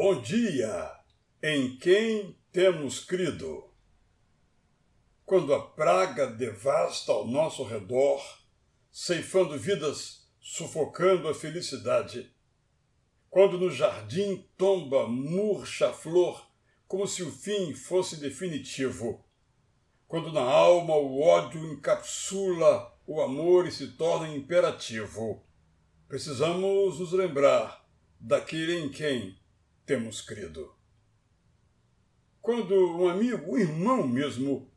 Bom dia, em quem temos crido. Quando a praga devasta ao nosso redor, ceifando vidas, sufocando a felicidade. Quando no jardim tomba murcha a flor, como se o fim fosse definitivo. Quando na alma o ódio encapsula o amor e se torna imperativo. Precisamos nos lembrar daquele em quem temos crido. Quando um amigo, um irmão mesmo,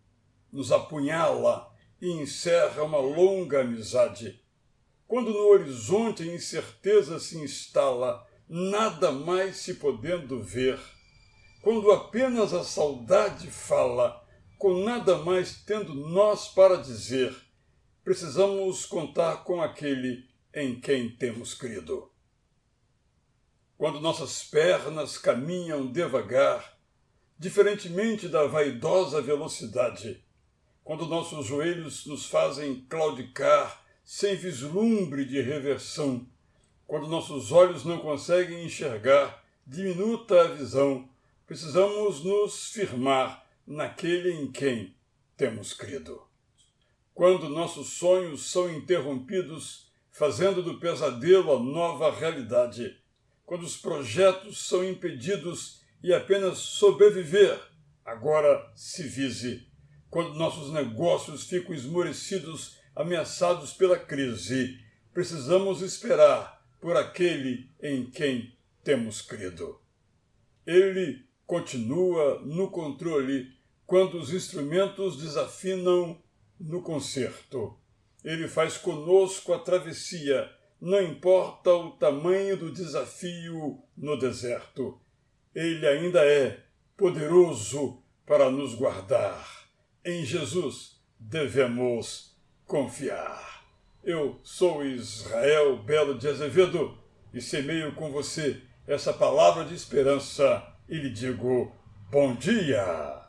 nos apunhala e encerra uma longa amizade, quando no horizonte a incerteza se instala, nada mais se podendo ver, quando apenas a saudade fala, com nada mais tendo nós para dizer, precisamos contar com aquele em quem temos crido quando nossas pernas caminham devagar, diferentemente da vaidosa velocidade, quando nossos joelhos nos fazem claudicar sem vislumbre de reversão, quando nossos olhos não conseguem enxergar, diminuta a visão, precisamos nos firmar naquele em quem temos crido. Quando nossos sonhos são interrompidos, fazendo do pesadelo a nova realidade, quando os projetos são impedidos e apenas sobreviver agora se vise, quando nossos negócios ficam esmorecidos, ameaçados pela crise, precisamos esperar por aquele em quem temos crido. Ele continua no controle quando os instrumentos desafinam no concerto. Ele faz conosco a travessia não importa o tamanho do desafio no deserto, ele ainda é poderoso para nos guardar. Em Jesus devemos confiar. Eu sou Israel Belo de Azevedo e semeio com você essa palavra de esperança e lhe digo bom dia.